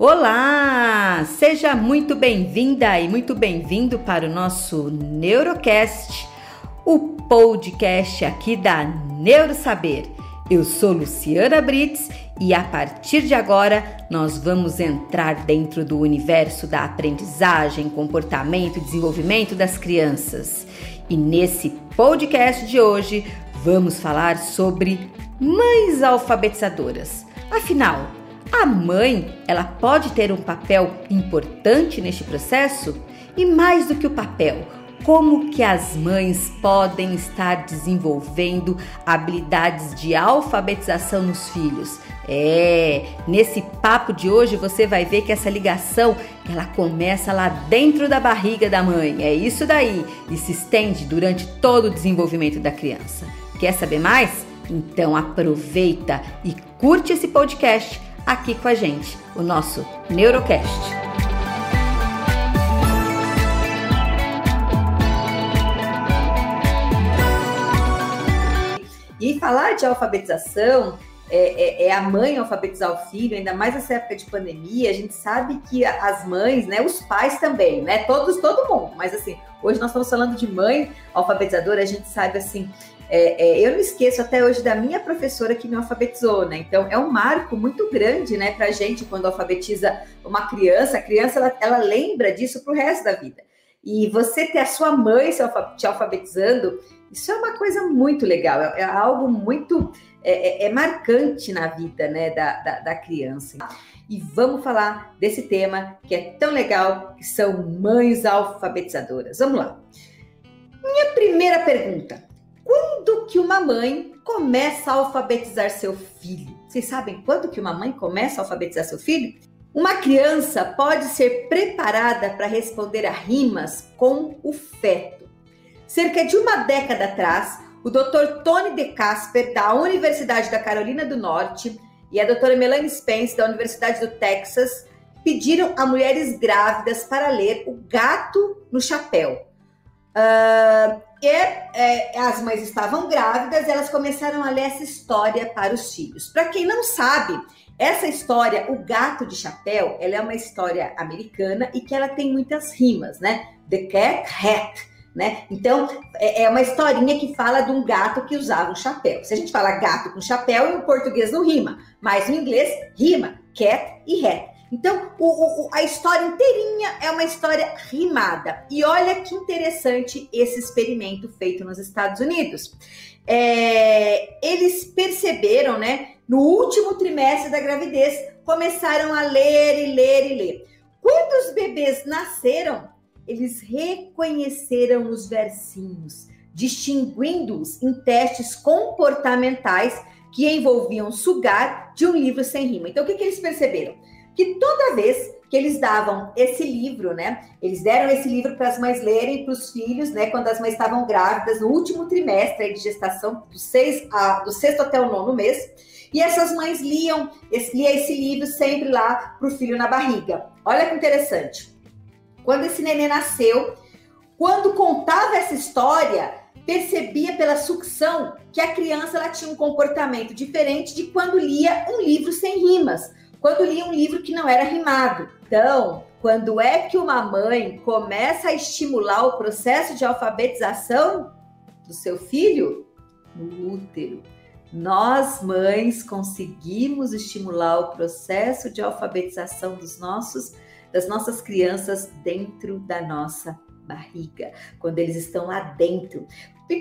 Olá! Seja muito bem-vinda e muito bem-vindo para o nosso Neurocast, o podcast aqui da Neurosaber. Eu sou Luciana Brits e a partir de agora nós vamos entrar dentro do universo da aprendizagem, comportamento e desenvolvimento das crianças. E nesse podcast de hoje vamos falar sobre mães alfabetizadoras. Afinal, a mãe, ela pode ter um papel importante neste processo? E mais do que o papel, como que as mães podem estar desenvolvendo habilidades de alfabetização nos filhos? É, nesse papo de hoje você vai ver que essa ligação, ela começa lá dentro da barriga da mãe. É isso daí e se estende durante todo o desenvolvimento da criança. Quer saber mais? Então aproveita e curte esse podcast aqui com a gente, o nosso Neurocast. E falar de alfabetização é, é, é, a mãe alfabetizar o filho, ainda mais nessa época de pandemia, a gente sabe que as mães, né, os pais também, né, todos, todo mundo, mas assim, hoje nós estamos falando de mãe alfabetizadora, a gente sabe assim, é, é, eu não esqueço até hoje da minha professora que me alfabetizou, né? Então é um marco muito grande, né, para gente quando alfabetiza uma criança. A criança ela, ela lembra disso para o resto da vida. E você ter a sua mãe te alfabetizando, isso é uma coisa muito legal, é, é algo muito é, é, é marcante na vida, né, da, da, da criança. E vamos falar desse tema que é tão legal, que são mães alfabetizadoras. Vamos lá. Minha primeira pergunta: quando que uma mãe começa a alfabetizar seu filho? Vocês sabem quando que uma mãe começa a alfabetizar seu filho? Uma criança pode ser preparada para responder a rimas com o feto. Cerca de uma década atrás, o Dr. Tony De Casper, da Universidade da Carolina do Norte, e a doutora Melanie Spence, da Universidade do Texas, pediram a mulheres grávidas para ler O Gato no Chapéu. Uh, e é, as mães estavam grávidas, elas começaram a ler essa história para os filhos. Para quem não sabe, essa história, O Gato de Chapéu, ela é uma história americana e que ela tem muitas rimas, né? The Cat Hat, né? Então, é, é uma historinha que fala de um gato que usava um chapéu. Se a gente fala gato com chapéu, em português não rima, mas no inglês rima, cat e hat. Então, o, o, a história inteirinha é uma história rimada. E olha que interessante esse experimento feito nos Estados Unidos. É, eles perceberam, né, no último trimestre da gravidez, começaram a ler e ler e ler. Quando os bebês nasceram, eles reconheceram os versinhos, distinguindo-os em testes comportamentais que envolviam sugar de um livro sem rima. Então, o que, que eles perceberam? Que toda vez que eles davam esse livro, né? Eles deram esse livro para as mães lerem para os filhos, né? Quando as mães estavam grávidas, no último trimestre de gestação, do, seis a, do sexto até o nono mês. E essas mães liam esse, lia esse livro sempre lá para o filho na barriga. Olha que interessante. Quando esse neném nasceu, quando contava essa história, percebia pela sucção que a criança ela tinha um comportamento diferente de quando lia um livro sem rimas quando lia um livro que não era rimado. Então, quando é que uma mãe começa a estimular o processo de alfabetização do seu filho? No útero. Nós, mães, conseguimos estimular o processo de alfabetização dos nossos, das nossas crianças dentro da nossa barriga, quando eles estão lá dentro.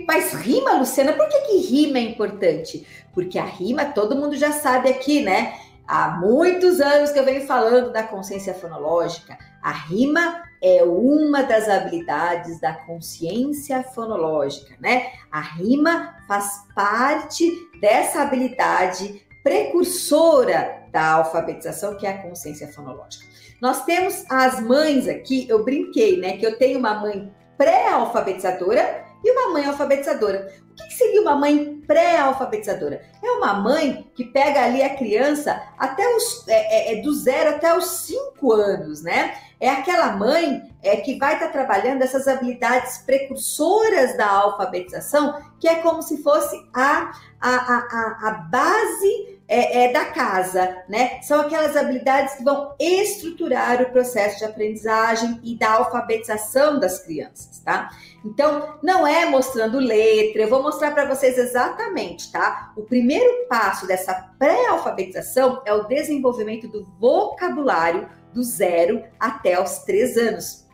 Mas rima, Luciana, por que, que rima é importante? Porque a rima todo mundo já sabe aqui, né? Há muitos anos que eu venho falando da consciência fonológica. A rima é uma das habilidades da consciência fonológica, né? A rima faz parte dessa habilidade precursora da alfabetização, que é a consciência fonológica. Nós temos as mães aqui, eu brinquei, né? Que eu tenho uma mãe pré-alfabetizadora e uma mãe alfabetizadora. O que seria uma mãe pré-alfabetizadora? É uma mãe que pega ali a criança até os é, é, é do zero até os cinco anos, né? É aquela mãe é, que vai estar tá trabalhando essas habilidades precursoras da alfabetização, que é como se fosse a, a, a, a base é, é, da casa, né? São aquelas habilidades que vão estruturar o processo de aprendizagem e da alfabetização das crianças, tá? Então, não é mostrando letra, eu vou mostrar para vocês exatamente, tá? O primeiro passo dessa pré-alfabetização é o desenvolvimento do vocabulário do zero até os três anos.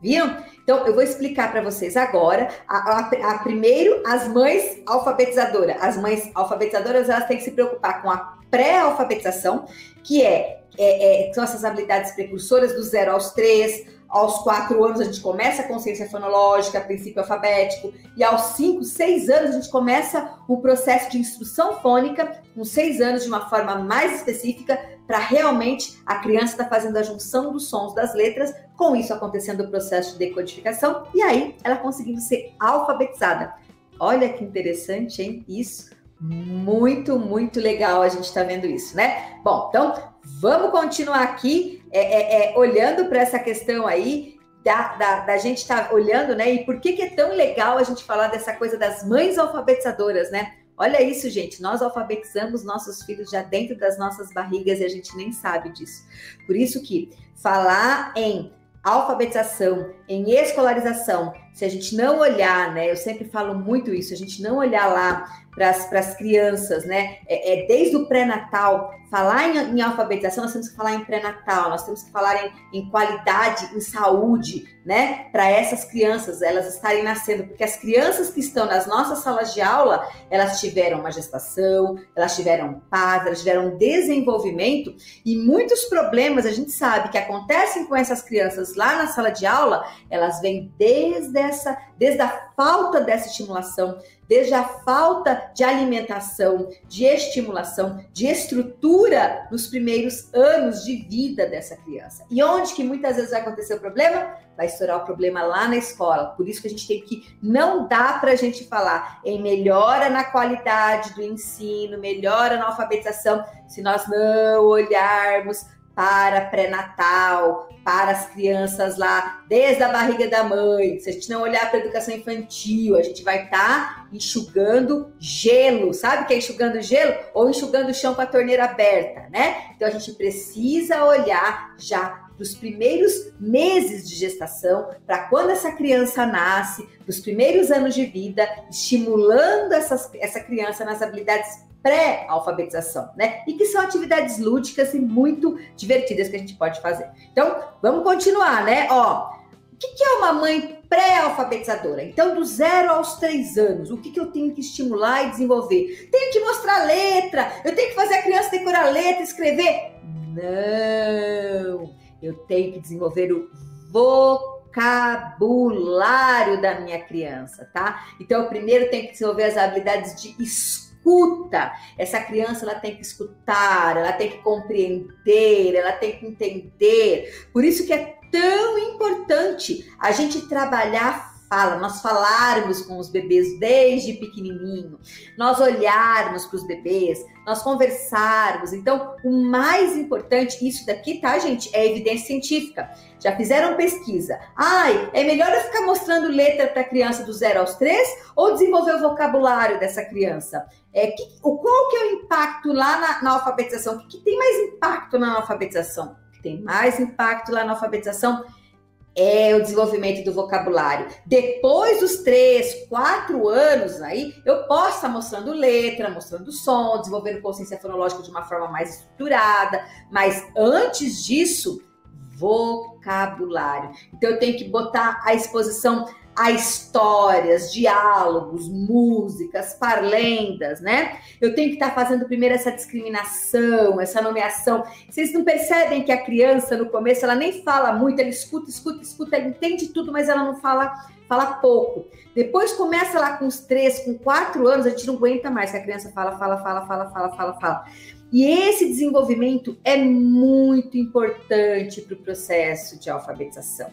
Viram? Então, eu vou explicar para vocês agora. A, a, a, primeiro, as mães alfabetizadoras. As mães alfabetizadoras, elas têm que se preocupar com a pré-alfabetização, que é, é, é, são essas habilidades precursoras do zero aos três, aos quatro anos a gente começa a consciência fonológica, princípio alfabético, e aos cinco, seis anos a gente começa o processo de instrução fônica, com seis anos de uma forma mais específica, para realmente a criança estar tá fazendo a junção dos sons das letras, com isso acontecendo o processo de decodificação, e aí ela conseguindo ser alfabetizada. Olha que interessante, hein? Isso. Muito, muito legal a gente está vendo isso, né? Bom, então vamos continuar aqui é, é, é, olhando para essa questão aí da, da, da gente estar tá olhando, né? E por que, que é tão legal a gente falar dessa coisa das mães alfabetizadoras, né? Olha isso, gente. Nós alfabetizamos nossos filhos já dentro das nossas barrigas e a gente nem sabe disso. Por isso que falar em alfabetização, em escolarização, se a gente não olhar, né? Eu sempre falo muito isso, a gente não olhar lá para as crianças, né? É, é, desde o pré-natal, falar em, em, alfabetização, nós temos que falar em pré-natal, nós temos que falar em, em qualidade, em saúde, né? Para essas crianças, elas estarem nascendo, porque as crianças que estão nas nossas salas de aula, elas tiveram uma gestação, elas tiveram paz, elas tiveram desenvolvimento, e muitos problemas a gente sabe que acontecem com essas crianças lá na sala de aula, elas vêm desde essa, desde a falta dessa estimulação, desde a falta de alimentação, de estimulação, de estrutura nos primeiros anos de vida dessa criança. E onde que muitas vezes vai acontecer o problema? Vai estourar o problema lá na escola. Por isso que a gente tem que não dá para a gente falar em melhora na qualidade do ensino, melhora na alfabetização, se nós não olharmos para pré-natal, para as crianças lá, desde a barriga da mãe. Se a gente não olhar para a educação infantil, a gente vai estar tá enxugando gelo. Sabe o que é enxugando gelo? Ou enxugando o chão com a torneira aberta, né? Então a gente precisa olhar já dos primeiros meses de gestação, para quando essa criança nasce, dos primeiros anos de vida, estimulando essas, essa criança nas habilidades pré-alfabetização, né? E que são atividades lúdicas e muito divertidas que a gente pode fazer. Então, vamos continuar, né? Ó, o que é uma mãe pré-alfabetizadora? Então, do zero aos três anos, o que, que eu tenho que estimular e desenvolver? Tenho que mostrar letra, eu tenho que fazer a criança decorar a letra, escrever? Não! Eu tenho que desenvolver o vocabulário da minha criança, tá? Então, primeiro tenho que desenvolver as habilidades de escuta escuta. Essa criança ela tem que escutar, ela tem que compreender, ela tem que entender. Por isso que é tão importante a gente trabalhar fala, nós falarmos com os bebês desde pequenininho, nós olharmos para os bebês, nós conversarmos. Então, o mais importante, isso daqui, tá, gente, é evidência científica. Já fizeram pesquisa. Ai, é melhor eu ficar mostrando letra para a criança do zero aos três ou desenvolver o vocabulário dessa criança? É, que, qual que é o impacto lá na, na alfabetização? O que, que tem mais impacto na alfabetização? O que tem mais impacto lá na alfabetização é o desenvolvimento do vocabulário. Depois dos três, quatro anos aí, eu posso estar mostrando letra, mostrando som, desenvolvendo consciência fonológica de uma forma mais estruturada, mas antes disso, vocabulário. Então eu tenho que botar a exposição a histórias, diálogos, músicas, parlendas, né? Eu tenho que estar fazendo primeiro essa discriminação, essa nomeação. Vocês não percebem que a criança no começo ela nem fala muito, ela escuta, escuta, escuta, ela entende tudo, mas ela não fala, fala pouco. Depois começa lá com os três, com quatro anos, a gente não aguenta mais que a criança fala, fala, fala, fala, fala, fala, fala. E esse desenvolvimento é muito importante para o processo de alfabetização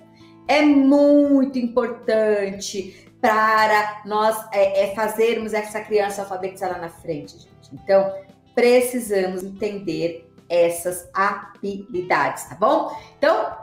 é muito importante para nós é, é fazermos essa criança alfabetizar lá na frente, gente. Então, precisamos entender essas habilidades, tá bom? Então,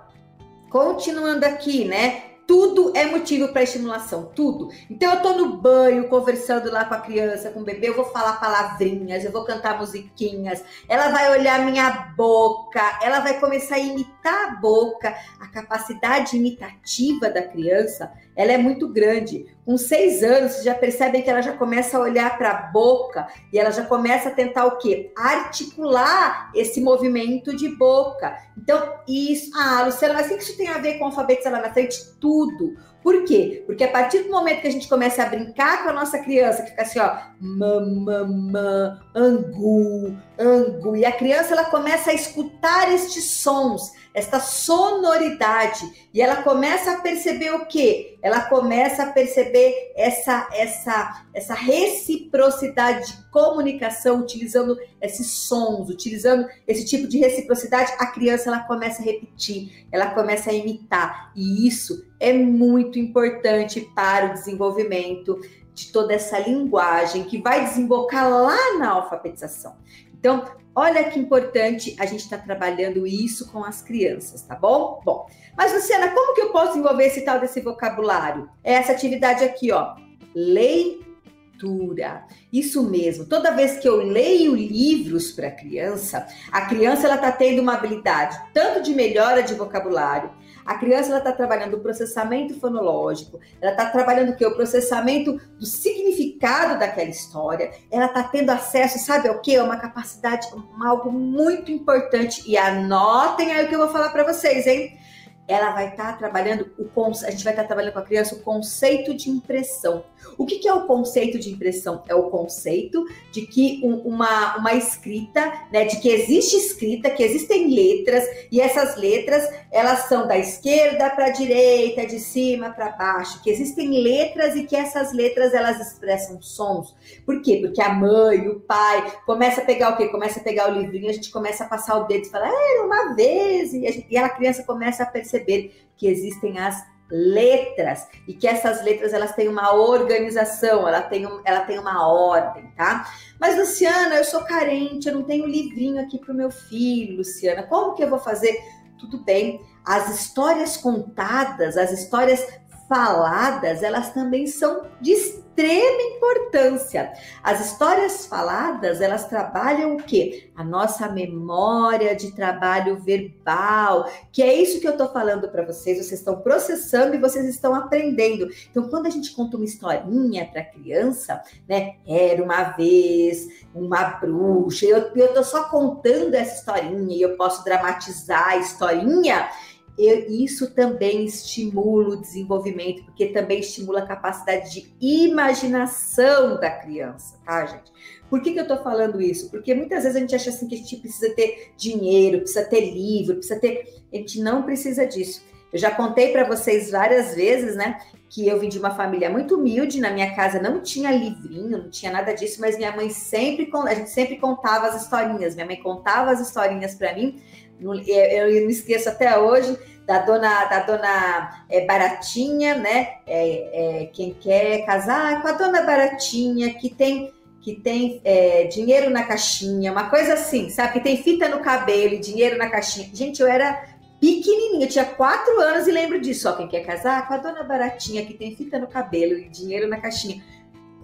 continuando aqui, né? Tudo é motivo para estimulação, tudo. Então eu tô no banho, conversando lá com a criança, com o bebê, eu vou falar palavrinhas, eu vou cantar musiquinhas, ela vai olhar minha boca, ela vai começar a imitar a boca. A capacidade imitativa da criança, ela é muito grande. Com seis anos, vocês já percebem que ela já começa a olhar para a boca e ela já começa a tentar o quê? Articular esse movimento de boca. Então, isso. Ah, Luciana, mas o que isso tem a ver com alfabetos lá na frente? Tudo. Por quê? Porque a partir do momento que a gente começa a brincar com a nossa criança, que fica assim, ó, mamamã, angu, angu, e a criança ela começa a escutar estes sons esta sonoridade. E ela começa a perceber o quê? Ela começa a perceber essa essa essa reciprocidade de comunicação utilizando esses sons, utilizando esse tipo de reciprocidade, a criança ela começa a repetir, ela começa a imitar. E isso é muito importante para o desenvolvimento de toda essa linguagem que vai desembocar lá na alfabetização. Então, Olha que importante a gente estar tá trabalhando isso com as crianças, tá bom? Bom, mas Luciana, como que eu posso desenvolver esse tal desse vocabulário? É essa atividade aqui, ó. Leitura. Isso mesmo. Toda vez que eu leio livros para criança, a criança ela está tendo uma habilidade tanto de melhora de vocabulário, a criança ela está trabalhando o processamento fonológico, ela está trabalhando o que? O processamento do significado daquela história, ela está tendo acesso, sabe o que? É uma capacidade, algo muito importante. E anotem aí o que eu vou falar para vocês, hein? Ela vai estar tá trabalhando o a gente vai estar tá trabalhando com a criança o conceito de impressão. O que, que, é o conceito de impressão? É o conceito de que um, uma, uma escrita, né, de que existe escrita, que existem letras e essas letras elas são da esquerda para a direita, de cima para baixo, que existem letras e que essas letras elas expressam sons. Por quê? Porque a mãe, o pai começa a pegar o quê? Começa a pegar o livrinho, a gente começa a passar o dedo e falar, era uma vez e gente, e a criança começa a perceber perceber que existem as letras e que essas letras elas têm uma organização, ela tem, um, ela tem uma ordem, tá? Mas Luciana, eu sou carente, eu não tenho livrinho aqui para o meu filho, Luciana, como que eu vou fazer? Tudo bem, as histórias contadas, as histórias faladas, elas também são de extrema importância. As histórias faladas, elas trabalham o quê? A nossa memória de trabalho verbal, que é isso que eu tô falando para vocês, vocês estão processando e vocês estão aprendendo. Então, quando a gente conta uma historinha para criança, né? Era uma vez uma bruxa, eu, eu tô só contando essa historinha e eu posso dramatizar a historinha, eu, isso também estimula o desenvolvimento, porque também estimula a capacidade de imaginação da criança, tá, gente? Por que, que eu tô falando isso? Porque muitas vezes a gente acha assim que a gente precisa ter dinheiro, precisa ter livro, precisa ter. A gente não precisa disso. Eu já contei para vocês várias vezes, né, que eu vim de uma família muito humilde, na minha casa não tinha livrinho, não tinha nada disso, mas minha mãe sempre, a gente sempre contava as historinhas. Minha mãe contava as historinhas para mim eu, eu não esqueço até hoje da dona da dona é, Baratinha, né? É, é, quem quer casar com a dona Baratinha que tem que tem é, dinheiro na caixinha, uma coisa assim, sabe? Que tem fita no cabelo e dinheiro na caixinha. Gente, eu era pequenininha, eu tinha quatro anos e lembro disso. Ó, quem quer casar com a dona Baratinha que tem fita no cabelo e dinheiro na caixinha.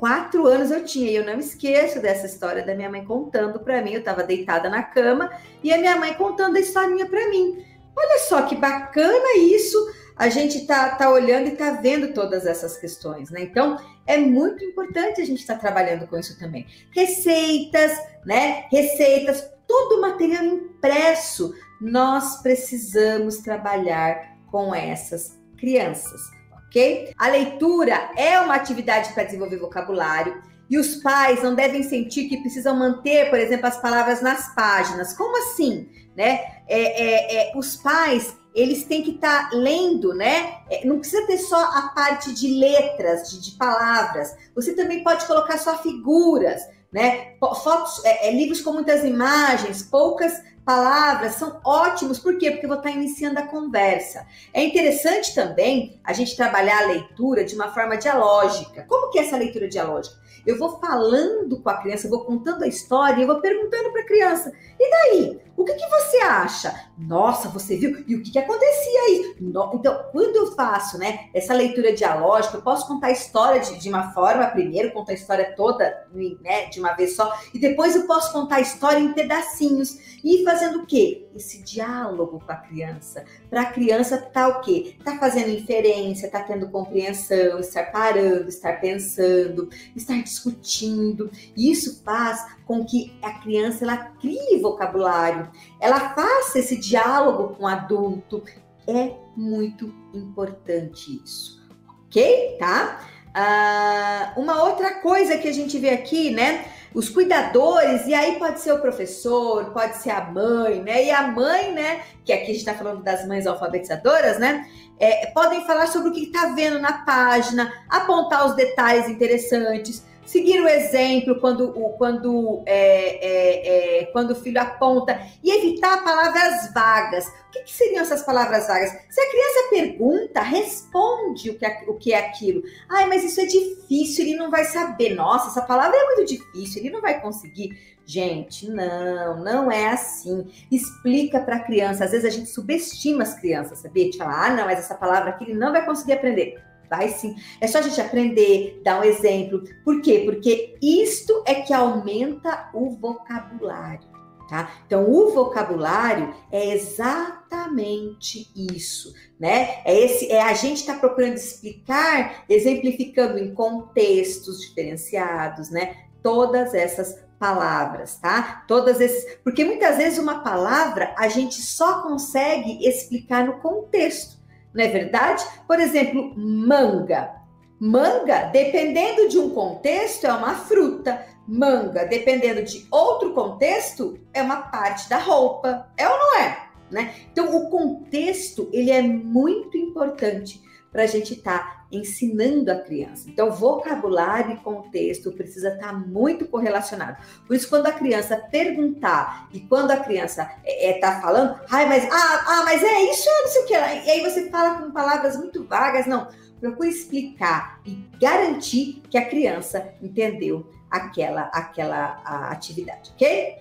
Quatro anos eu tinha e eu não esqueço dessa história da minha mãe contando para mim. Eu estava deitada na cama e a minha mãe contando a historinha para mim. Olha só que bacana isso. A gente tá, tá olhando e tá vendo todas essas questões, né? Então é muito importante a gente estar tá trabalhando com isso também. Receitas, né? Receitas, todo o material impresso. Nós precisamos trabalhar com essas crianças ok? A leitura é uma atividade para desenvolver vocabulário e os pais não devem sentir que precisam manter, por exemplo, as palavras nas páginas. Como assim? Né? É, é, é, os pais eles têm que estar tá lendo, né? É, não precisa ter só a parte de letras, de, de palavras. Você também pode colocar só figuras, né? Fotos, é, é, livros com muitas imagens, poucas palavras são ótimos, por quê? Porque eu vou estar iniciando a conversa. É interessante também a gente trabalhar a leitura de uma forma dialógica. Como que é essa leitura dialógica? Eu vou falando com a criança, eu vou contando a história, eu vou perguntando para a criança: e daí? o que, que você acha? Nossa, você viu? E o que, que acontecia aí? No... Então, quando eu faço né, essa leitura dialógica, eu posso contar a história de, de uma forma, primeiro contar a história toda né, de uma vez só, e depois eu posso contar a história em pedacinhos. E fazendo o quê? Esse diálogo com a criança. Para a criança tá o quê? Tá fazendo inferência, tá tendo compreensão, estar parando, estar pensando, estar discutindo. Isso faz com que a criança ela crie vocabulário, ela faça esse diálogo com o adulto. É muito importante isso, ok? Tá? Ah, uma outra coisa que a gente vê aqui, né? Os cuidadores, e aí pode ser o professor, pode ser a mãe, né? E a mãe, né? Que aqui a gente está falando das mães alfabetizadoras, né? É, podem falar sobre o que está vendo na página, apontar os detalhes interessantes, seguir o exemplo quando, quando, é, é, é, quando o filho aponta e evitar palavras vagas. O que, que, seriam essas palavras vagas? Se a criança pergunta, responde o que, é, o que é aquilo. Ai, mas isso é difícil, ele não vai saber. Nossa, essa palavra é muito difícil, ele não vai conseguir. Gente, não, não é assim. Explica para a criança. Às vezes a gente subestima as crianças, sabia? De falar, ah, não, mas essa palavra aqui ele não vai conseguir aprender. Vai sim. É só a gente aprender, dar um exemplo. Por quê? Porque isto é que aumenta o vocabulário. Tá? Então, o vocabulário é exatamente isso, né? É esse, é a gente está procurando explicar, exemplificando em contextos diferenciados, né? Todas essas palavras, tá? Todas esses, porque muitas vezes uma palavra a gente só consegue explicar no contexto não é verdade? Por exemplo, manga. Manga, dependendo de um contexto, é uma fruta. Manga, dependendo de outro contexto, é uma parte da roupa. É ou não é? Né? Então, o contexto ele é muito importante para a gente estar tá ensinando a criança. Então, vocabulário e contexto precisa estar tá muito correlacionado. Por isso, quando a criança perguntar e quando a criança está é, é, tá falando, ai, mas, ah, ah, mas é isso, é não sei o que. E aí você fala com palavras muito vagas, não. Procure explicar e garantir que a criança entendeu aquela, aquela atividade, ok?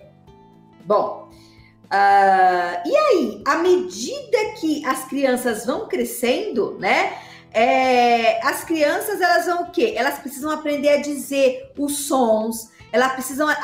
Bom, Uh, e aí, à medida que as crianças vão crescendo, né? É, as crianças elas vão o quê? Elas precisam aprender a dizer os sons, elas precisam a,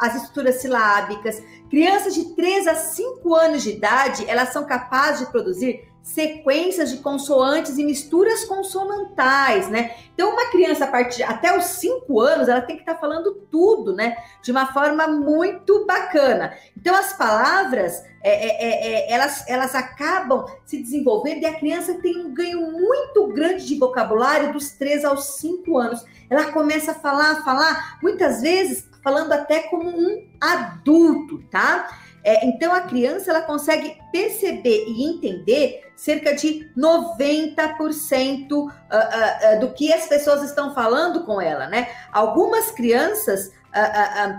as estruturas silábicas. Crianças de 3 a 5 anos de idade, elas são capazes de produzir sequências de consoantes e misturas consonantais, né? Então, uma criança a partir até os 5 anos, ela tem que estar tá falando tudo, né? De uma forma muito bacana. Então, as palavras, é, é, é, é, elas, elas acabam se desenvolvendo e a criança tem um ganho muito grande de vocabulário dos 3 aos 5 anos. Ela começa a falar, a falar, muitas vezes falando até como um adulto, tá? É, então a criança ela consegue perceber e entender cerca de 90% uh, uh, uh, do que as pessoas estão falando com ela, né? Algumas crianças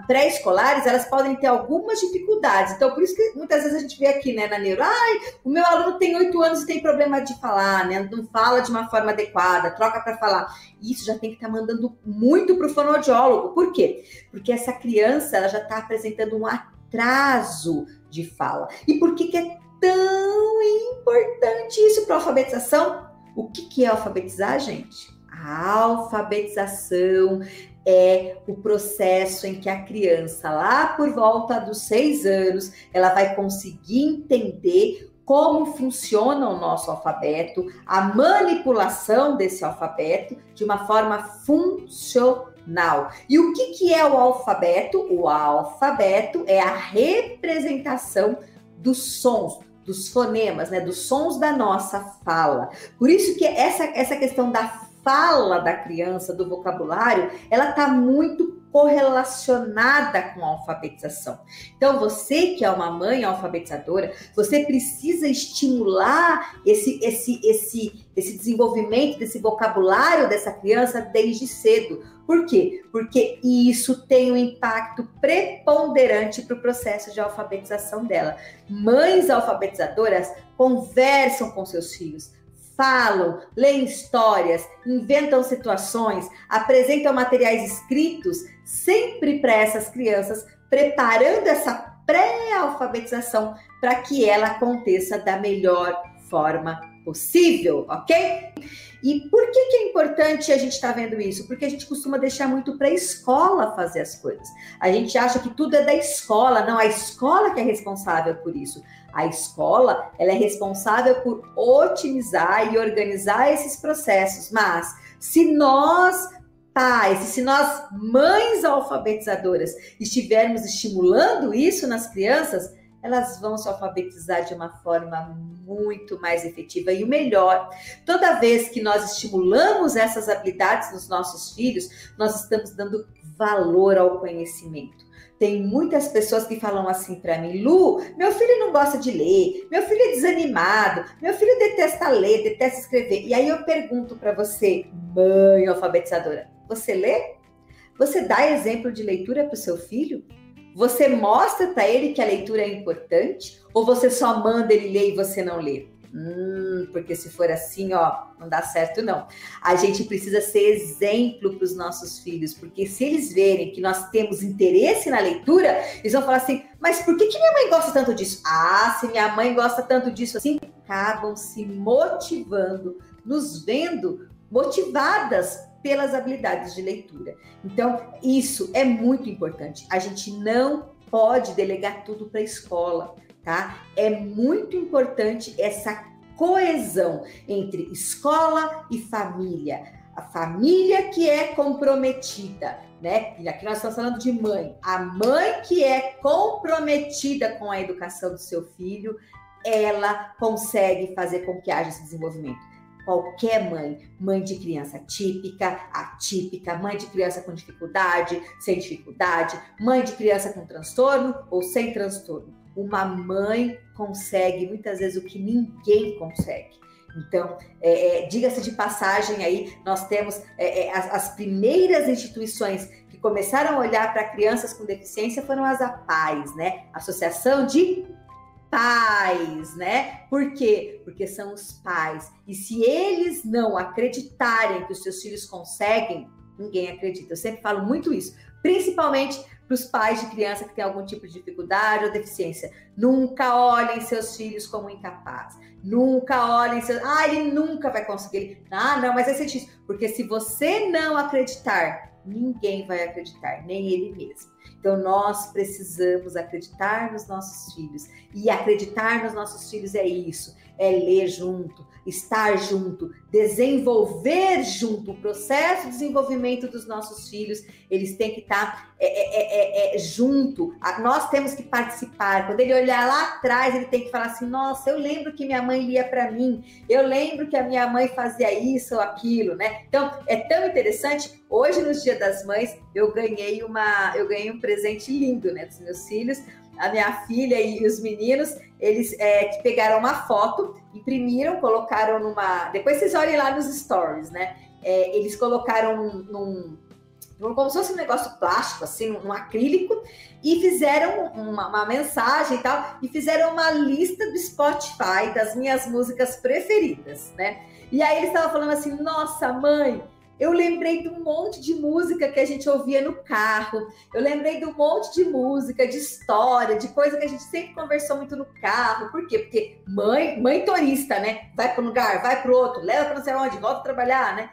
pré-escolares, elas podem ter algumas dificuldades. Então, por isso que muitas vezes a gente vê aqui, né, na neuro, ai, o meu aluno tem oito anos e tem problema de falar, né? Não fala de uma forma adequada, troca para falar. Isso já tem que estar tá mandando muito para o fonoaudiólogo. Por quê? Porque essa criança, ela já está apresentando um atraso de fala. E por que, que é tão importante isso para alfabetização? O que, que é alfabetizar, gente? A alfabetização é o processo em que a criança, lá por volta dos seis anos, ela vai conseguir entender como funciona o nosso alfabeto, a manipulação desse alfabeto de uma forma funcional e o que, que é o alfabeto? O alfabeto é a representação dos sons, dos fonemas, né, dos sons da nossa fala. Por isso que essa, essa questão da fala da criança, do vocabulário, ela está muito correlacionada com a alfabetização. Então, você que é uma mãe alfabetizadora, você precisa estimular esse, esse, esse, esse desenvolvimento desse vocabulário dessa criança desde cedo. Por quê? Porque isso tem um impacto preponderante para o processo de alfabetização dela. Mães alfabetizadoras conversam com seus filhos, falam, leem histórias, inventam situações, apresentam materiais escritos, sempre para essas crianças, preparando essa pré-alfabetização para que ela aconteça da melhor forma possível, ok? E por que, que é importante a gente estar tá vendo isso? Porque a gente costuma deixar muito para a escola fazer as coisas. A gente acha que tudo é da escola, não, a escola que é responsável por isso. A escola, ela é responsável por otimizar e organizar esses processos, mas se nós pais, e se nós mães alfabetizadoras estivermos estimulando isso nas crianças, elas vão se alfabetizar de uma forma muito mais efetiva. E o melhor, toda vez que nós estimulamos essas habilidades nos nossos filhos, nós estamos dando valor ao conhecimento. Tem muitas pessoas que falam assim para mim, Lu, meu filho não gosta de ler, meu filho é desanimado, meu filho detesta ler, detesta escrever. E aí eu pergunto para você, mãe alfabetizadora, você lê? Você dá exemplo de leitura para o seu filho? Você mostra para ele que a leitura é importante ou você só manda ele ler e você não lê? Hum, porque se for assim, ó, não dá certo não. A gente precisa ser exemplo para os nossos filhos, porque se eles verem que nós temos interesse na leitura, eles vão falar assim: mas por que, que minha mãe gosta tanto disso? Ah, se minha mãe gosta tanto disso assim, acabam se motivando, nos vendo motivadas pelas habilidades de leitura. Então, isso é muito importante. A gente não pode delegar tudo para a escola, tá? É muito importante essa coesão entre escola e família. A família que é comprometida, né? E aqui nós estamos falando de mãe. A mãe que é comprometida com a educação do seu filho, ela consegue fazer com que haja esse desenvolvimento qualquer mãe, mãe de criança típica, atípica, mãe de criança com dificuldade, sem dificuldade, mãe de criança com transtorno ou sem transtorno. Uma mãe consegue muitas vezes o que ninguém consegue. Então, é, é, diga-se de passagem aí, nós temos é, é as, as, primeiras instituições que começaram a olhar para crianças com deficiência foram as APAES, né? Associação de pais, né? Por quê? Porque são os pais. E se eles não acreditarem que os seus filhos conseguem, ninguém acredita. Eu sempre falo muito isso, principalmente para os pais de criança que tem algum tipo de dificuldade ou deficiência. Nunca olhem seus filhos como incapazes. Nunca olhem seus. Ah, ele nunca vai conseguir. Ah, não, mas é ser. Porque se você não acreditar, ninguém vai acreditar, nem ele mesmo. Então, nós precisamos acreditar nos nossos filhos. E acreditar nos nossos filhos é isso: é ler junto, estar junto, desenvolver junto. O processo de desenvolvimento dos nossos filhos, eles têm que estar é, é, é, é, junto. Nós temos que participar. Quando ele olhar lá atrás, ele tem que falar assim: nossa, eu lembro que minha mãe lia para mim, eu lembro que a minha mãe fazia isso ou aquilo, né? Então, é tão interessante. Hoje, no Dia das Mães, eu ganhei uma, eu ganhei um presente lindo, né, dos meus filhos a minha filha e os meninos, eles é, que pegaram uma foto, imprimiram, colocaram numa. Depois vocês olhem lá nos stories, né? É, eles colocaram num, num, como se fosse um negócio plástico, assim, um, acrílico, e fizeram uma, uma, mensagem e tal, e fizeram uma lista do Spotify das minhas músicas preferidas, né? E aí eles estavam falando assim: nossa, mãe, eu lembrei de um monte de música que a gente ouvia no carro. Eu lembrei de um monte de música, de história, de coisa que a gente sempre conversou muito no carro. Por quê? Porque mãe, mãe turista, né? Vai para um lugar, vai para outro, leva para não sei onde, volta a trabalhar, né?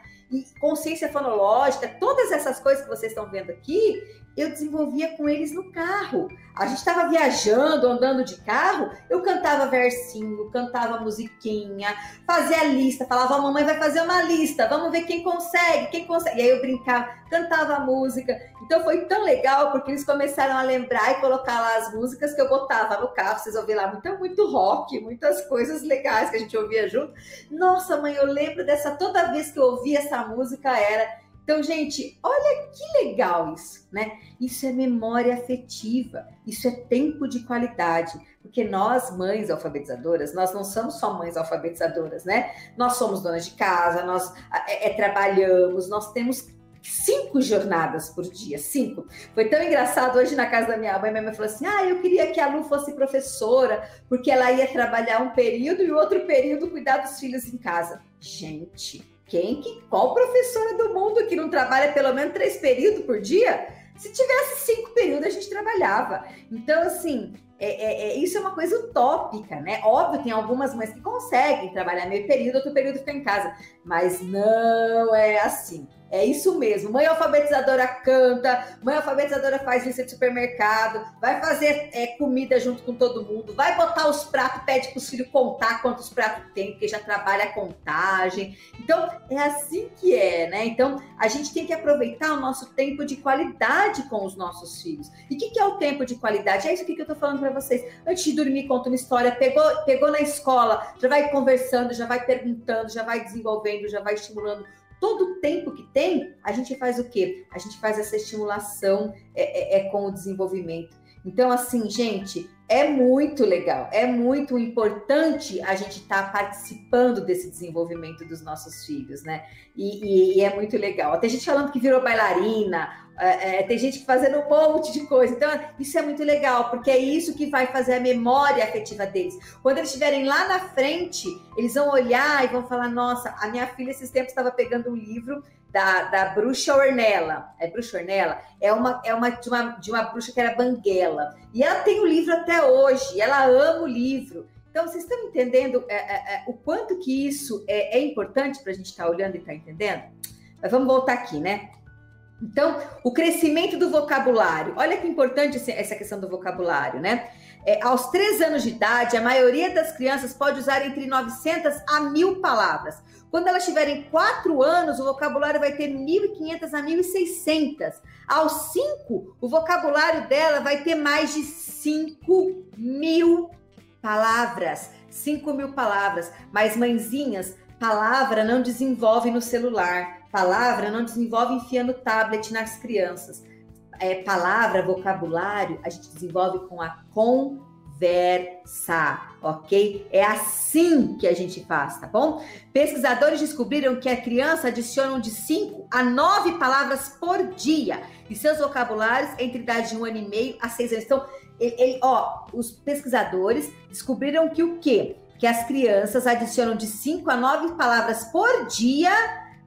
Consciência fonológica, todas essas coisas que vocês estão vendo aqui, eu desenvolvia com eles no carro. A gente estava viajando, andando de carro, eu cantava versinho, cantava musiquinha, fazia lista, falava, mamãe vai fazer uma lista, vamos ver quem consegue, quem consegue. E aí eu brincava, cantava música. Então foi tão legal, porque eles começaram a lembrar e colocar lá as músicas que eu botava no carro. Vocês ouviram lá muito, muito rock, muitas coisas legais que a gente ouvia junto. Nossa, mãe, eu lembro dessa, toda vez que eu ouvia essa música era então, gente, olha que legal isso, né? Isso é memória afetiva, isso é tempo de qualidade, porque nós, mães alfabetizadoras, nós não somos só mães alfabetizadoras, né? Nós somos donas de casa, nós é, é, trabalhamos, nós temos cinco jornadas por dia, cinco. Foi tão engraçado hoje na casa da minha mãe, minha mãe falou assim: "Ah, eu queria que a Lu fosse professora, porque ela ia trabalhar um período e outro período cuidar dos filhos em casa". Gente, quem que qual professora do mundo que não trabalha pelo menos três períodos por dia? Se tivesse cinco períodos, a gente trabalhava. Então, assim, é, é, é, isso é uma coisa utópica, né? Óbvio, tem algumas mães que conseguem trabalhar meio período, outro período fica em casa, mas não é assim. É isso mesmo. Mãe alfabetizadora canta, mãe alfabetizadora faz lista de supermercado, vai fazer é, comida junto com todo mundo, vai botar os pratos, pede para os filhos contar quantos pratos tem, porque já trabalha a contagem. Então, é assim que é, né? Então, a gente tem que aproveitar o nosso tempo de qualidade com os nossos filhos. E o que, que, é o tempo de qualidade? É isso que eu estou falando para vocês. Antes de dormir, conta uma história, pegou, pegou na escola, já vai conversando, já vai perguntando, já vai desenvolvendo, já vai estimulando todo o tempo que tem, a gente faz o quê? A gente faz essa estimulação é, é, é com o desenvolvimento. Então, assim, gente, é muito legal, é muito importante a gente estar tá participando desse desenvolvimento dos nossos filhos, né? E, e, e, é muito legal. Tem gente falando que virou bailarina, é, é, tem gente fazendo um monte de coisa. Então, isso é muito legal, porque é isso que vai fazer a memória afetiva deles. Quando eles estiverem lá na frente, eles vão olhar e vão falar: Nossa, a minha filha esses tempos estava pegando um livro da, da bruxa Ornella. É bruxa Ornella? É uma, é uma de, uma de uma bruxa que era banguela. E ela tem o livro até hoje, ela ama o livro. Então, vocês estão entendendo é, é, é, o quanto que isso é, é importante para a gente estar tá olhando e estar tá entendendo? Mas vamos voltar aqui, né? Então, o crescimento do vocabulário. Olha que importante essa questão do vocabulário, né? É, aos três anos de idade, a maioria das crianças pode usar entre 900 a 1.000 palavras. Quando elas tiverem quatro anos, o vocabulário vai ter 1.500 a 1.600. Aos cinco, o vocabulário dela vai ter mais de 5 mil palavras. 5 mil palavras. Mas, mãezinhas, palavra não desenvolve no celular. Palavra não desenvolve enfiando tablet nas crianças é, palavra, vocabulário, a gente desenvolve com a conversa, ok? É assim que a gente faz, tá bom? Pesquisadores descobriram que a criança adiciona de 5 a 9 palavras por dia e seus vocabulários entre idade de um ano e meio a seis anos. Então, ele, ele, ó, os pesquisadores descobriram que o quê? Que as crianças adicionam de 5 a 9 palavras por dia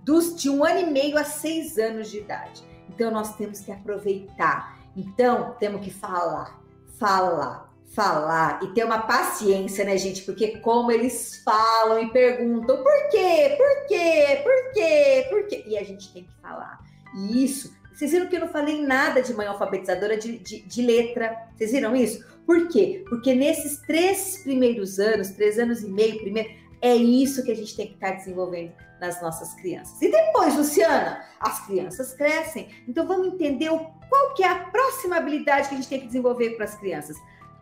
dos de um ano e meio a seis anos de idade. Então nós temos que aproveitar. Então temos que falar, falar, falar e ter uma paciência, né, gente? Porque como eles falam e perguntam por quê, por quê, por quê, por quê, e a gente tem que falar. E isso, vocês viram que eu não falei nada de mãe alfabetizadora de, de, de letra? Vocês viram isso? Por quê? Porque nesses três primeiros anos, três anos e meio, primeiro, é isso que a gente tem que estar desenvolvendo nas nossas crianças. E depois, Luciana, as crianças crescem. Então vamos entender qual que é a próxima habilidade que a gente tem que desenvolver para as crianças.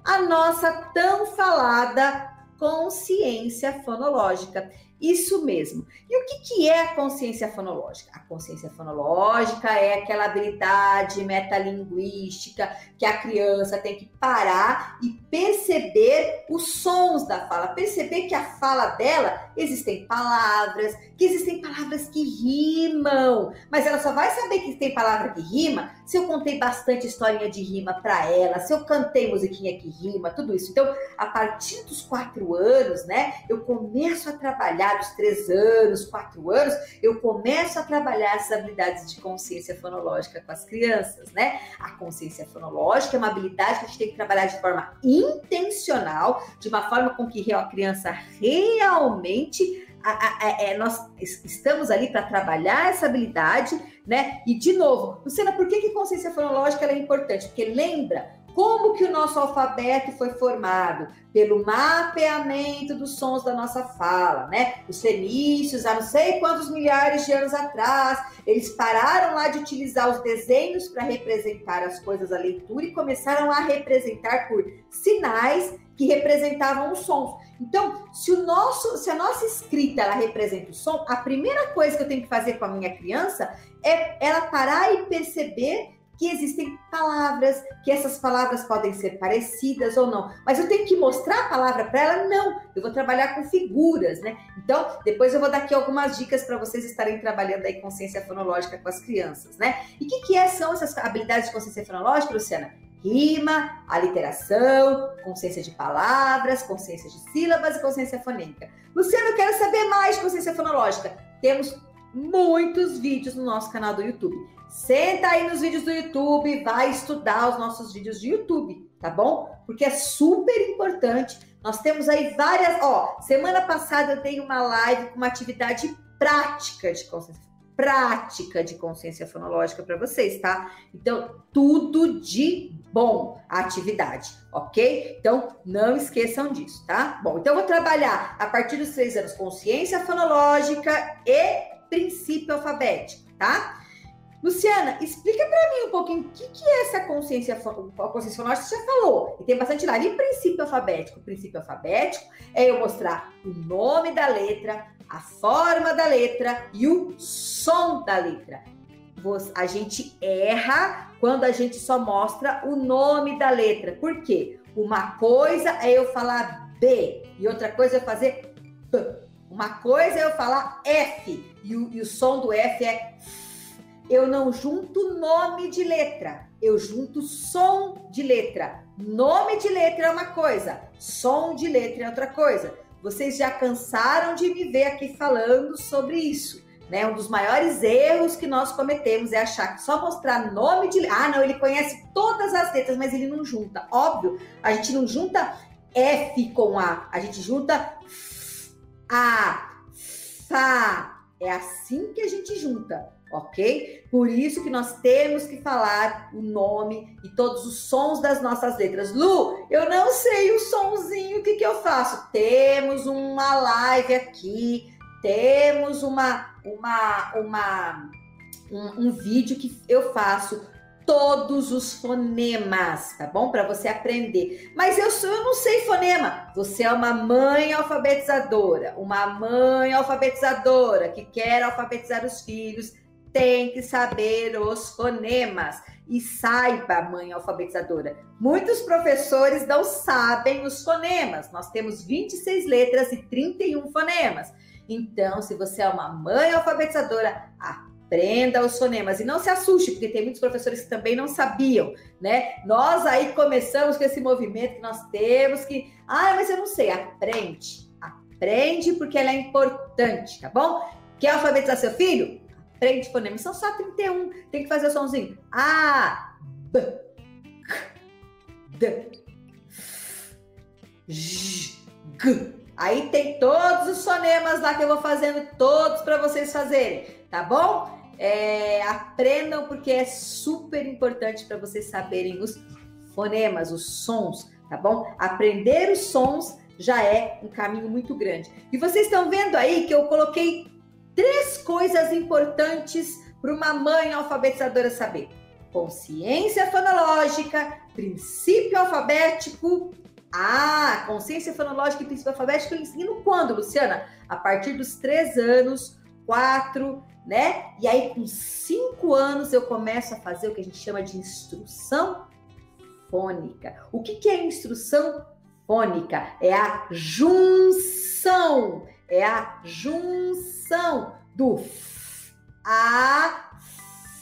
A nossa tão falada consciência fonológica. Isso mesmo. E o que, que é a consciência fonológica? A consciência fonológica é aquela habilidade metalinguística que a criança tem que parar e perceber os sons da fala, perceber que a fala dela existem palavras, que existem palavras que rimam, mas ela só vai saber que tem palavra que rima se eu contei bastante historinha de rima para ela, se eu cantei musiquinha que rima, tudo isso. Então, a partir dos quatro anos, né, eu começo a trabalhar dos três anos, quatro anos, eu começo a trabalhar essas habilidades de consciência fonológica com as crianças, né? A consciência fonológica é uma habilidade que a gente tem que trabalhar de forma intencional, de uma forma com que a criança realmente a, a, a, é, nós estamos ali para trabalhar essa habilidade, né? E de novo, Luciana, por que, que consciência fonológica é importante? Porque lembra como que o nosso alfabeto foi formado? Pelo mapeamento dos sons da nossa fala, né? Os fenícios, há não sei quantos milhares de anos atrás, eles pararam lá de utilizar os desenhos para representar as coisas da leitura e começaram a representar por sinais que representavam os sons. Então, se o nosso, se a nossa escrita ela representa o som, a primeira coisa que eu tenho que fazer com a minha criança é ela parar e perceber que existem palavras, que essas palavras podem ser parecidas ou não. Mas eu tenho que mostrar a palavra para ela? Não. Eu vou trabalhar com figuras, né? Então, depois eu vou dar aqui algumas dicas para vocês estarem trabalhando aí consciência fonológica com as crianças, né? E o que, que é, são essas habilidades de consciência fonológica, Luciana? Rima, aliteração, consciência de palavras, consciência de sílabas e consciência fonêmica. Luciana, eu quero saber mais de consciência fonológica. Temos muitos vídeos no nosso canal do YouTube. Senta aí nos vídeos do YouTube, vai estudar os nossos vídeos de YouTube, tá bom? Porque é super importante. Nós temos aí várias. Ó, semana passada eu dei uma live com uma atividade prática de consciência prática de consciência fonológica para vocês, tá? Então, tudo de bom a atividade, ok? Então, não esqueçam disso, tá? Bom, então eu vou trabalhar a partir dos três anos consciência fonológica e princípio alfabético, tá? Luciana, explica para mim um pouquinho o que, que é essa consciência, a consciência fonológica, você já falou, e tem bastante lá. E princípio alfabético? O princípio alfabético é eu mostrar o nome da letra, a forma da letra e o som da letra. A gente erra quando a gente só mostra o nome da letra. Por quê? Uma coisa é eu falar B e outra coisa é fazer B. Uma coisa é eu falar F e o, e o som do F é eu não junto nome de letra, eu junto som de letra. Nome de letra é uma coisa, som de letra é outra coisa. Vocês já cansaram de me ver aqui falando sobre isso. Né? Um dos maiores erros que nós cometemos é achar que só mostrar nome de. Ah, não, ele conhece todas as letras, mas ele não junta. Óbvio, a gente não junta F com A, a gente junta A, Fá. É assim que a gente junta ok? Por isso que nós temos que falar o nome e todos os sons das nossas letras. Lu, eu não sei o sonzinho, o que, que eu faço? Temos uma live aqui, temos uma, uma, uma, um, um vídeo que eu faço todos os fonemas, tá bom? Para você aprender. Mas eu, sou, eu não sei fonema. Você é uma mãe alfabetizadora, uma mãe alfabetizadora que quer alfabetizar os filhos tem que saber os fonemas. E saiba, mãe alfabetizadora, muitos professores não sabem os fonemas. Nós temos 26 letras e 31 fonemas. Então, se você é uma mãe alfabetizadora, aprenda os fonemas e não se assuste, porque tem muitos professores que também não sabiam, né? Nós aí começamos com esse movimento que nós temos que, ah, mas eu não sei, aprende. Aprende porque ela é importante, tá bom? Quer alfabetizar seu filho? Aprende fonemas. São só 31. Tem que fazer o somzinho. A, B, K, D, F, G, G. Aí tem todos os fonemas lá que eu vou fazendo, todos para vocês fazerem, tá bom? É, aprendam porque é super importante para vocês saberem os fonemas, os sons, tá bom? Aprender os sons já é um caminho muito grande. E vocês estão vendo aí que eu coloquei Três coisas importantes para uma mãe alfabetizadora saber: consciência fonológica, princípio alfabético. Ah, consciência fonológica e princípio alfabético eu ensino quando, Luciana? A partir dos três anos, quatro, né? E aí, com cinco anos, eu começo a fazer o que a gente chama de instrução fônica. O que, que é instrução fônica? É a junção é a junção do f, a,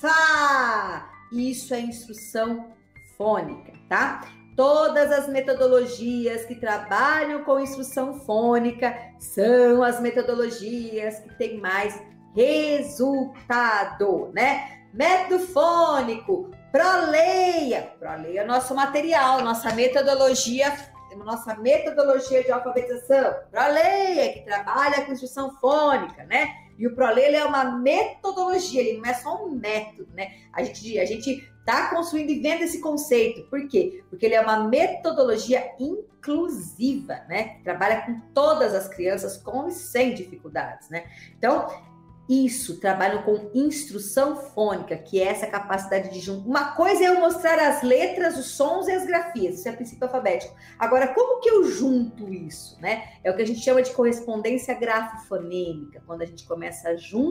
fa. Isso é instrução fônica, tá? Todas as metodologias que trabalham com instrução fônica são as metodologias que têm mais resultado, né? Método fônico, Proleia. Proleia é nosso material, nossa metodologia nossa metodologia de alfabetização, ProLeia, que trabalha com instrução fônica, né? E o ProLeia é uma metodologia, ele não é só um método, né? A gente a gente está construindo e vendo esse conceito. Por quê? Porque ele é uma metodologia inclusiva, né? Trabalha com todas as crianças com e sem dificuldades, né? Então, isso, trabalham com instrução fônica, que é essa capacidade de juntar. Uma coisa é eu mostrar as letras, os sons e as grafias, isso é princípio alfabético. Agora, como que eu junto isso, né? É o que a gente chama de correspondência grafofonêmica, quando a gente começa a juntar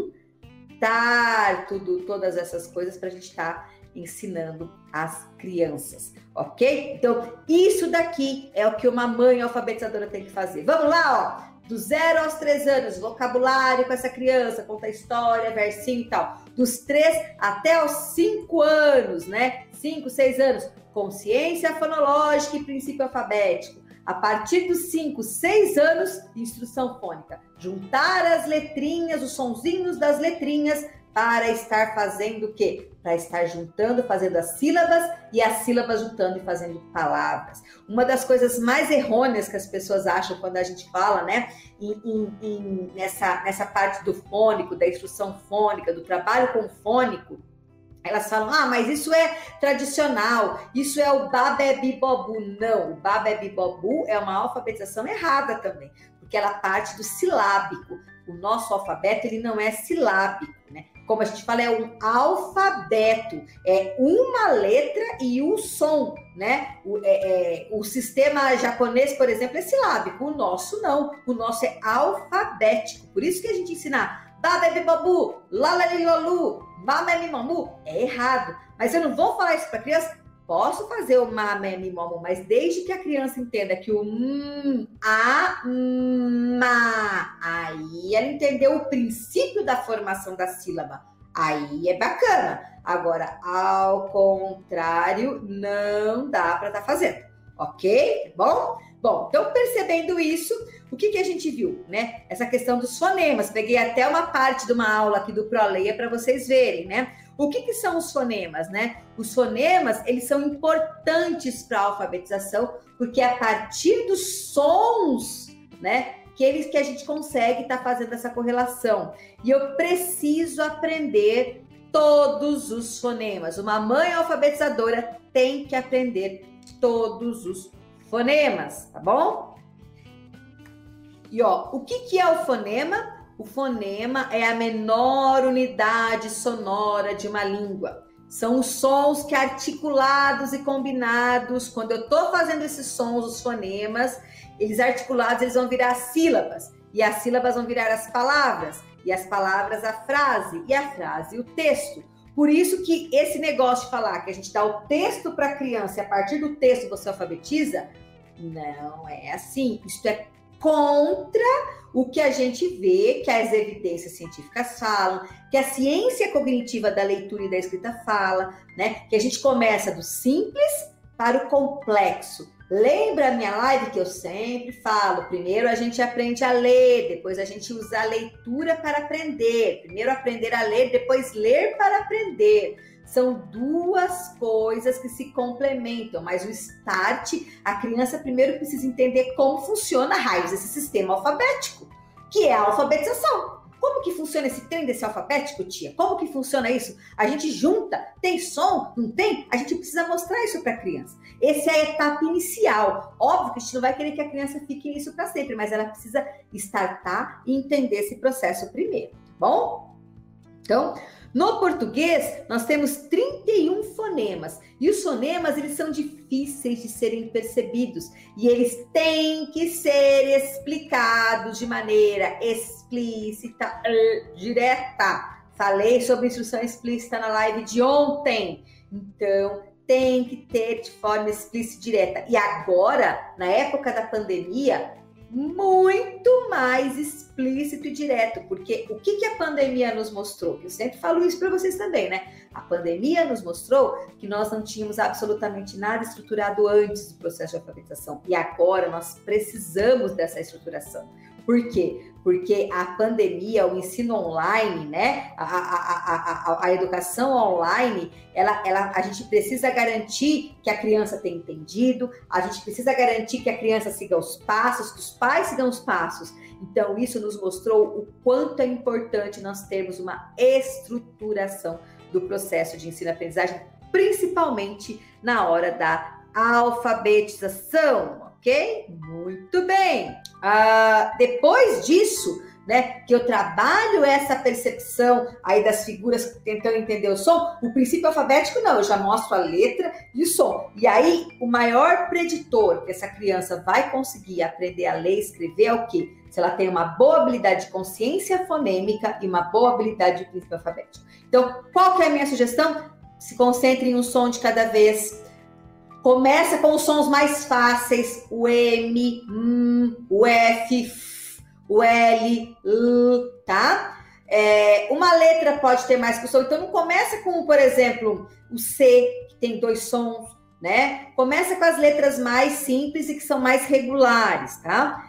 tudo, todas essas coisas para a gente estar tá ensinando as crianças, ok? Então, isso daqui é o que uma mãe alfabetizadora tem que fazer. Vamos lá, ó do zero aos três anos, vocabulário com essa criança, conta história, versinho e tal. Dos três até aos cinco anos, né? Cinco, seis anos, consciência fonológica e princípio alfabético. a partir dos 5, 6 anos, instrução fônica. Juntar as letrinhas, os sonzinhos das letrinhas para estar fazendo o quê? Para estar juntando, fazendo as sílabas e as sílabas juntando e fazendo palavras. Uma das coisas mais errôneas que as pessoas acham quando a gente fala, né, em, em, em, nessa, nessa parte do fônico, da instrução fônica, do trabalho com fônico, elas falam, ah, mas isso é tradicional, isso é o babebibobu. Não, o babebibobu é uma alfabetização errada também, porque ela parte do silábico. O nosso alfabeto, ele não é silábico, né? Como a gente fala, é um alfabeto, é uma letra e um som, né? O, é, é, o sistema japonês, por exemplo, é silábico, o nosso não, o nosso é alfabético. Por isso que a gente ensina babebibobu, lalalilolu, mamemimamu, é errado. Mas eu não vou falar isso para criança. Posso fazer o mamemimamu, mas desde que a criança entenda que o hum, a, ma, aí ela entendeu o princípio da formação da sílaba. Aí é bacana. Agora, ao contrário, não dá para estar tá fazendo. Ok? Bom? Bom, então percebendo isso, o que, que a gente viu, né? Essa questão dos fonemas. Peguei até uma parte de uma aula aqui do ProLeia para vocês verem, né? O que, que são os fonemas, né? Os fonemas, eles são importantes para a alfabetização, porque é a partir dos sons, né, que eles que a gente consegue estar tá fazendo essa correlação. E eu preciso aprender todos os fonemas. Uma mãe alfabetizadora tem que aprender todos os fonemas, tá bom? E ó, o que, que é o fonema? O fonema é a menor unidade sonora de uma língua. São os sons que articulados e combinados, quando eu estou fazendo esses sons, os fonemas, eles articulados, eles vão virar sílabas. E as sílabas vão virar as palavras. E as palavras a frase. E a frase o texto. Por isso que esse negócio de falar que a gente dá o texto para a criança e a partir do texto você alfabetiza, não é assim. Isso é contra o que a gente vê que as evidências científicas falam, que a ciência cognitiva da leitura e da escrita fala, né? Que a gente começa do simples para o complexo. Lembra a minha live que eu sempre falo? Primeiro a gente aprende a ler, depois a gente usa a leitura para aprender. Primeiro aprender a ler, depois ler para aprender. São duas coisas que se complementam, mas o start, a criança primeiro precisa entender como funciona a raiz desse sistema alfabético, que é a alfabetização. Como que funciona esse trem desse alfabético, tia? Como que funciona isso? A gente junta, tem som, não tem? A gente precisa mostrar isso para a criança. Essa é a etapa inicial. Óbvio que a gente não vai querer que a criança fique nisso para sempre, mas ela precisa startar e entender esse processo primeiro, tá bom? Então, no português, nós temos 31 fonemas e os fonemas eles são difíceis de serem percebidos e eles têm que ser explicados de maneira explícita, uh, direta. Falei sobre instrução explícita na live de ontem. Então, tem que ter de forma explícita e direta. E agora, na época da pandemia, muito mais explícito e direto, porque o que, que a pandemia nos mostrou? Eu sempre falo isso para vocês também, né? A pandemia nos mostrou que nós não tínhamos absolutamente nada estruturado antes do processo de alfabetização e agora nós precisamos dessa estruturação. Por quê? Porque a pandemia, o ensino online, né? A, a, a, a, educação online, ela, ela, a gente precisa garantir que a criança tenha entendido, a gente precisa garantir que a criança siga os passos, que os pais sigam os passos. Então, isso nos mostrou o quanto é importante nós termos uma estruturação do processo de ensino-aprendizagem, principalmente na hora da alfabetização ok? Muito bem. Uh, depois disso, né, que eu trabalho essa percepção aí das figuras tentando entender o som, o princípio alfabético não, eu já mostro a letra e o som. E aí, o maior preditor que essa criança vai conseguir aprender a ler e escrever é o quê? Se ela tem uma boa habilidade de consciência fonêmica e uma boa habilidade de princípio alfabético. Então, qual que é a minha sugestão? Se concentre em um som de cada vez Começa com os sons mais fáceis, o M, M, o F, F o L, L, tá? É, uma letra pode ter mais que o som, então não começa com, por exemplo, o C, que tem dois sons, né? Começa com as letras mais simples e que são mais regulares, tá?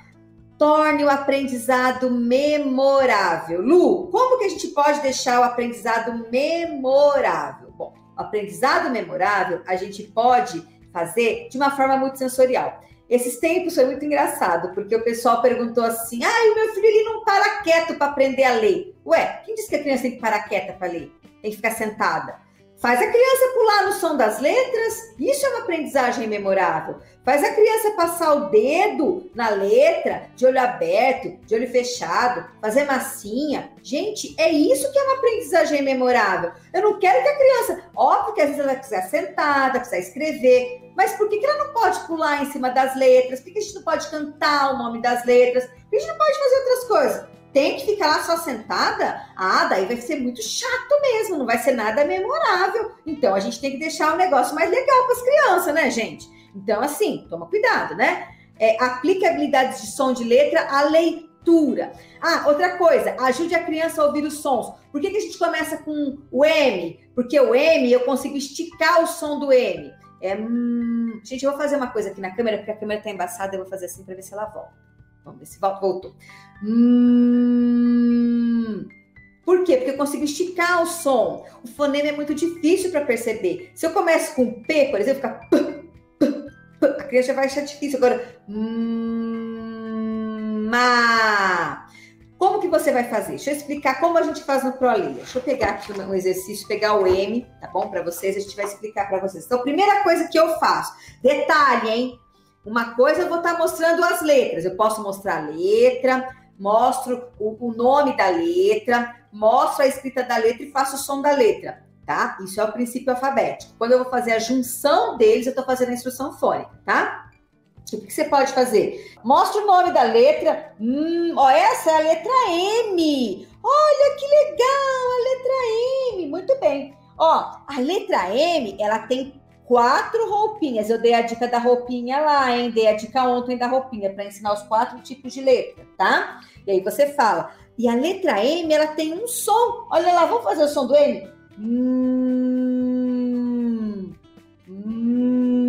Torne o aprendizado memorável. Lu, como que a gente pode deixar o aprendizado memorável? Bom, o aprendizado memorável a gente pode fazer de uma forma muito sensorial. Esses tempos foi muito engraçado, porque o pessoal perguntou assim: ah, o meu filho ele não para quieto para aprender a ler. Ué, quem disse que a criança tem que parar quieta para ler? Tem que ficar sentada. Faz a criança pular no som das letras, isso é uma aprendizagem memorável. Faz a criança passar o dedo na letra, de olho aberto, de olho fechado, fazer massinha. Gente, é isso que é uma aprendizagem memorável. Eu não quero que a criança, óbvio que às vezes ela quiser sentada, quiser escrever, mas por que, que ela não pode pular em cima das letras? Por que a gente não pode cantar o nome das letras? Por que a gente não pode fazer outras coisas? Tem que ficar lá só sentada, ah, daí vai ser muito chato mesmo, não vai ser nada memorável. Então a gente tem que deixar o negócio mais legal para as crianças, né, gente? Então, assim, toma cuidado, né? É, aplique habilidades de som de letra à leitura. Ah, outra coisa, ajude a criança a ouvir os sons. Por que, que a gente começa com o M? Porque o M eu consigo esticar o som do M. É, hum... Gente, eu vou fazer uma coisa aqui na câmera, porque a câmera tá embaçada, eu vou fazer assim para ver se ela volta. Vamos ver se. Voltou. Hum. Por quê? Porque eu consigo esticar o som. O fonema é muito difícil para perceber. Se eu começo com P, por exemplo, fica a criança vai achar difícil. Agora, hum, ma. Como que você vai fazer? Deixa eu explicar como a gente faz no ProLia. Deixa eu pegar aqui um exercício, pegar o M, tá bom? Para vocês, a gente vai explicar para vocês. Então, primeira coisa que eu faço, detalhe, hein? Uma coisa eu vou estar tá mostrando as letras. Eu posso mostrar a letra, mostro o, o nome da letra, mostro a escrita da letra e faço o som da letra, tá? Isso é o princípio alfabético. Quando eu vou fazer a junção deles, eu estou fazendo a instrução fônica, tá? O que você pode fazer? Mostra o nome da letra. Hum, ó, essa é a letra M. Olha que legal, a letra M. Muito bem. Ó, a letra M, ela tem quatro roupinhas. Eu dei a dica da roupinha lá, hein? Dei a dica ontem da roupinha para ensinar os quatro tipos de letra, tá? E aí você fala. E a letra M, ela tem um som. Olha lá, vamos fazer o som do M? Hum, hum,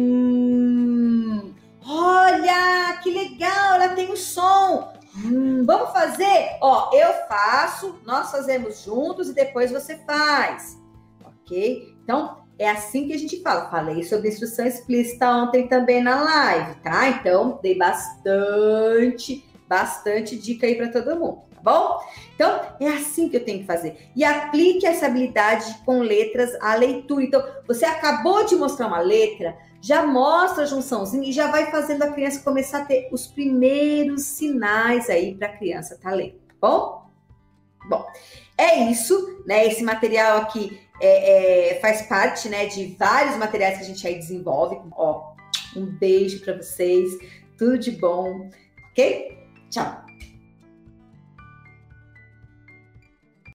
olha, que legal, ela tem um som. Hum, vamos fazer? Ó, eu faço, nós fazemos juntos e depois você faz. Ok? Então, é assim que a gente fala. Falei sobre instrução explícita ontem também na live, tá? Então, dei bastante, bastante dica aí para todo mundo, tá bom? Então, é assim que eu tenho que fazer. E aplique essa habilidade com letras à leitura. Então, você acabou de mostrar uma letra, já mostra a junçãozinha e já vai fazendo a criança começar a ter os primeiros sinais aí para a criança tá lendo, tá bom? Bom, é isso, né? Esse material aqui é, é, faz parte, né, de vários materiais que a gente aí desenvolve. Ó, um beijo para vocês, tudo de bom, ok? Tchau.